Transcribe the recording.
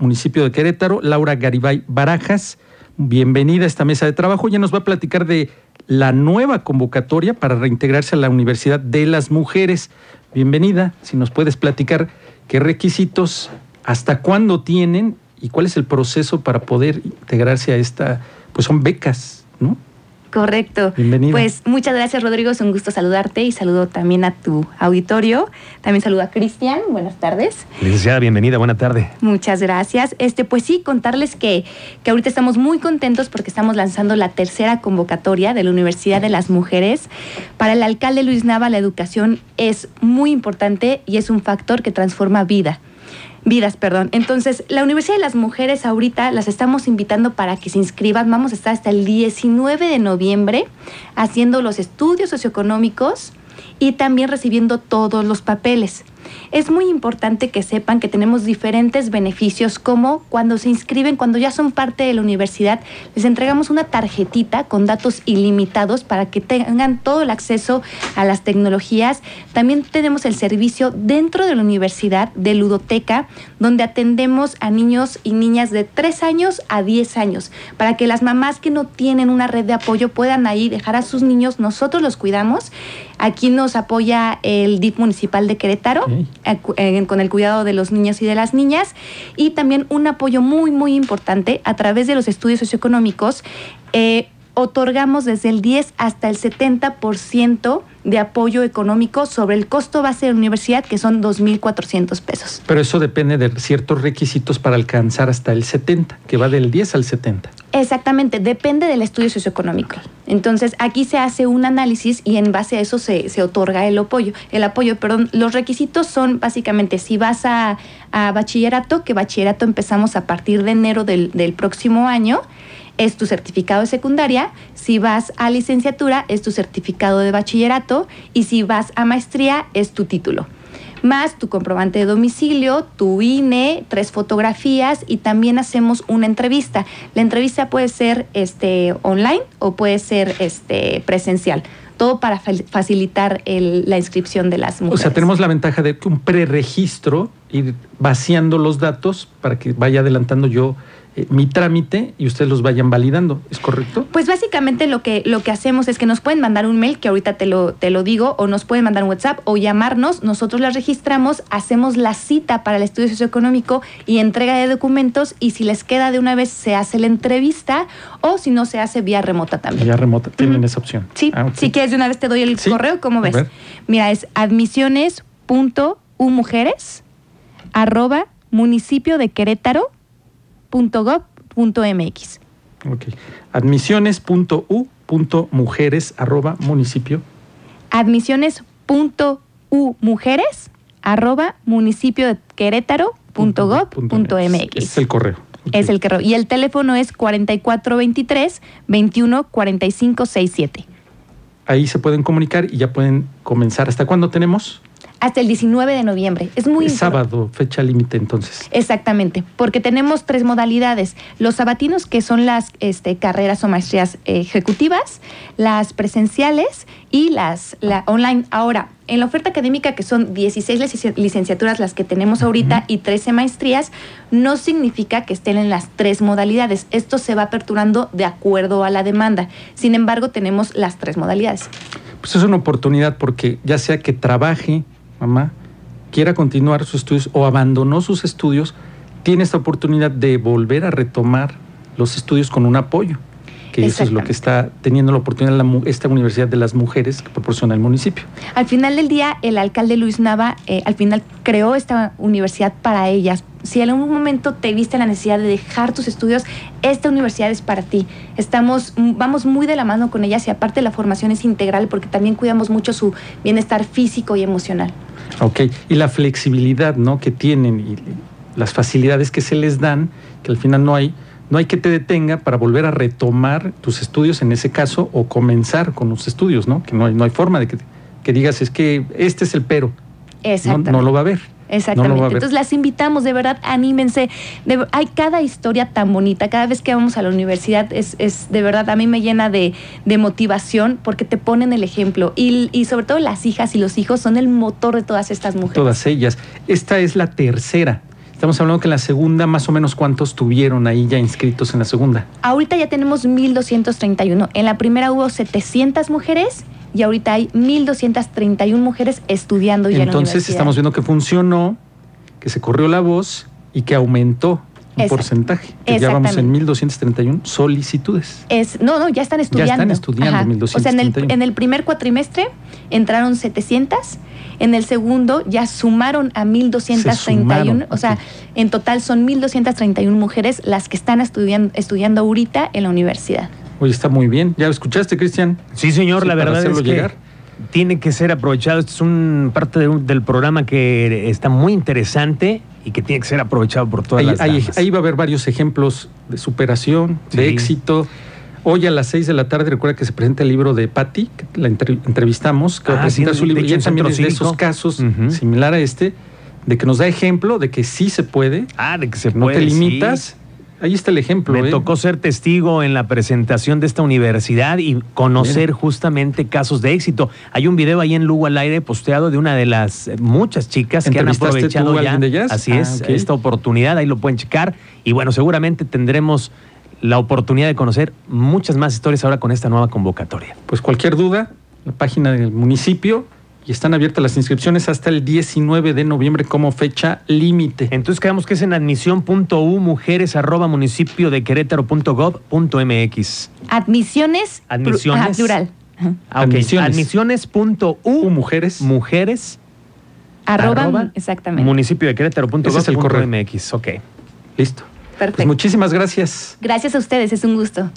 municipio de Querétaro, Laura Garibay Barajas. Bienvenida a esta mesa de trabajo. Ya nos va a platicar de la nueva convocatoria para reintegrarse a la Universidad de las Mujeres. Bienvenida, si nos puedes platicar qué requisitos, hasta cuándo tienen y cuál es el proceso para poder integrarse a esta, pues son becas, ¿no? Correcto. Bienvenido. Pues muchas gracias, Rodrigo. Es un gusto saludarte y saludo también a tu auditorio. También saludo a Cristian. Buenas tardes. Licenciada, bienvenida. Buena tarde. Muchas gracias. Este, pues sí, contarles que, que ahorita estamos muy contentos porque estamos lanzando la tercera convocatoria de la Universidad de las Mujeres. Para el alcalde Luis Nava, la educación es muy importante y es un factor que transforma vida vidas, perdón. Entonces, la Universidad de las Mujeres ahorita las estamos invitando para que se inscriban. Vamos a estar hasta el 19 de noviembre haciendo los estudios socioeconómicos y también recibiendo todos los papeles. Es muy importante que sepan que tenemos diferentes beneficios como cuando se inscriben, cuando ya son parte de la universidad, les entregamos una tarjetita con datos ilimitados para que tengan todo el acceso a las tecnologías. También tenemos el servicio dentro de la universidad de ludoteca, donde atendemos a niños y niñas de 3 años a 10 años, para que las mamás que no tienen una red de apoyo puedan ahí dejar a sus niños, nosotros los cuidamos. Aquí nos apoya el DIF municipal de Querétaro. Eh, con el cuidado de los niños y de las niñas y también un apoyo muy, muy importante a través de los estudios socioeconómicos. Eh, otorgamos desde el 10 hasta el 70% de apoyo económico sobre el costo base de la universidad, que son 2.400 pesos. Pero eso depende de ciertos requisitos para alcanzar hasta el 70, que va del 10 al 70. Exactamente, depende del estudio socioeconómico. Entonces, aquí se hace un análisis y en base a eso se, se otorga el apoyo. El apoyo, perdón, los requisitos son básicamente si vas a, bachillerato, que bachillerato empezamos a partir de enero del, del próximo año, es tu certificado de secundaria, si vas a licenciatura es tu certificado de bachillerato y si vas a maestría es tu título más tu comprobante de domicilio, tu INE, tres fotografías y también hacemos una entrevista. La entrevista puede ser este, online o puede ser este, presencial. Todo para facilitar la inscripción de las mujeres. O sea, tenemos la ventaja de un preregistro, ir vaciando los datos para que vaya adelantando yo eh, mi trámite y ustedes los vayan validando, ¿es correcto? Pues básicamente lo que, lo que hacemos es que nos pueden mandar un mail, que ahorita te lo, te lo digo, o nos pueden mandar un WhatsApp o llamarnos, nosotros las registramos, hacemos la cita para el estudio socioeconómico y entrega de documentos y si les queda de una vez se hace la entrevista o si no se hace vía remota también. Vía remota, tienen esa opción. Sí, ah, si quieres de una vez te doy el correo, ¿cómo ves? Mira, es admisiones.umujeres arroba municipio de Querétaro .gov.mx. Ok. Admisiones.u.mujeres arroba municipio. Admisiones.umujeres arroba municipio de Querétaro Es el correo. Es el correo. Y el teléfono es 4423 214567 Ahí se pueden comunicar y ya pueden comenzar. ¿Hasta cuándo tenemos? hasta el 19 de noviembre. Es muy es sábado, fecha límite entonces. Exactamente, porque tenemos tres modalidades. Los sabatinos, que son las este, carreras o maestrías ejecutivas, las presenciales y las la online. Ahora, en la oferta académica, que son 16 licenciaturas las que tenemos ahorita y 13 maestrías, no significa que estén en las tres modalidades. Esto se va aperturando de acuerdo a la demanda. Sin embargo, tenemos las tres modalidades. Pues es una oportunidad porque ya sea que trabaje mamá, quiera continuar sus estudios o abandonó sus estudios, tiene esta oportunidad de volver a retomar los estudios con un apoyo, que eso es lo que está teniendo la oportunidad esta Universidad de las Mujeres que proporciona el municipio. Al final del día, el alcalde Luis Nava eh, al final creó esta universidad para ellas. Si en algún momento te viste la necesidad de dejar tus estudios, esta universidad es para ti. Estamos, vamos muy de la mano con ellas y aparte la formación es integral porque también cuidamos mucho su bienestar físico y emocional. Ok, y la flexibilidad ¿no? que tienen y las facilidades que se les dan, que al final no hay, no hay que te detenga para volver a retomar tus estudios en ese caso o comenzar con los estudios, ¿no? Que no hay, no hay forma de que, que digas, es que este es el pero. Exactamente. no lo va a ver. Exactamente. Entonces las invitamos, de verdad, anímense. hay cada historia tan bonita. Cada vez que vamos a la universidad es, es de verdad, a mí me llena de, motivación porque te ponen el ejemplo. Y, y, sobre todo las hijas y los hijos son el motor de todas estas mujeres. Todas ellas. Esta es la tercera. Estamos hablando que en la segunda, más o menos, ¿cuántos tuvieron ahí ya inscritos en la segunda? Ahorita ya tenemos 1.231. En la primera hubo 700 mujeres y ahorita hay 1.231 mujeres estudiando ya en la Entonces universidad. estamos viendo que funcionó, que se corrió la voz y que aumentó un Exacto. porcentaje. Que ya vamos en 1.231 solicitudes. Es, no, no, ya están estudiando. están estudiando, Ajá. 1231. O sea, en el, en el primer cuatrimestre entraron 700, en el segundo ya sumaron a 1231, Se sumaron, o sea, en total son 1231 mujeres las que están estudiando, estudiando ahorita en la universidad. Oye, está muy bien. ¿Ya lo escuchaste, Cristian? Sí, señor, Sí, la verdad es que llegar. Tiene que ser aprovechado. Esto es un parte de un- del programa que está muy interesante y que tiene que ser aprovechado por todas Ahí, las ahí- damas. ahí va a haber varios ejemplos de superación, de éxito. Hoy a las 6 de la tarde, recuerda que se presenta el libro de Patti, que la entre- entrevistamos, que va a Ah, presentar sí, su libro. Y también es de esos casos, Ujú. similar a este, de que nos da ejemplo de que sí se puede, Ah, de que se no puede, te sí. Ahí está el ejemplo. Me ¿eh? tocó ser testigo en la presentación de esta universidad y conocer justamente casos de éxito. Hay un video ahí en Lugo al aire posteado de una de las muchas chicas que han ¿Entrevistaste tú aprovechado ya. de? Así Ah, es, esta oportunidad, ahí lo pueden checar. Y bueno, seguramente tendremos la oportunidad de conocer muchas más historias ahora con esta nueva convocatoria. Pues cualquier duda, la página del municipio y están abiertas las inscripciones hasta el 19 de noviembre como fecha límite. Entonces quedamos que es en admisión.u mujeres arroba municipio de querétaro.gov.mx. Admisiones. Admisiones. ajá, plural. Ajá. Ah, ok. Admisiones. Admisiones.u U mujeres. mujeres Arroba, Arroba exactamente. municipio de Querétaro.gov.mx. Ese es el correo. Ok. Listo. Perfecto. Pues muchísimas gracias. Gracias a ustedes, es un gusto.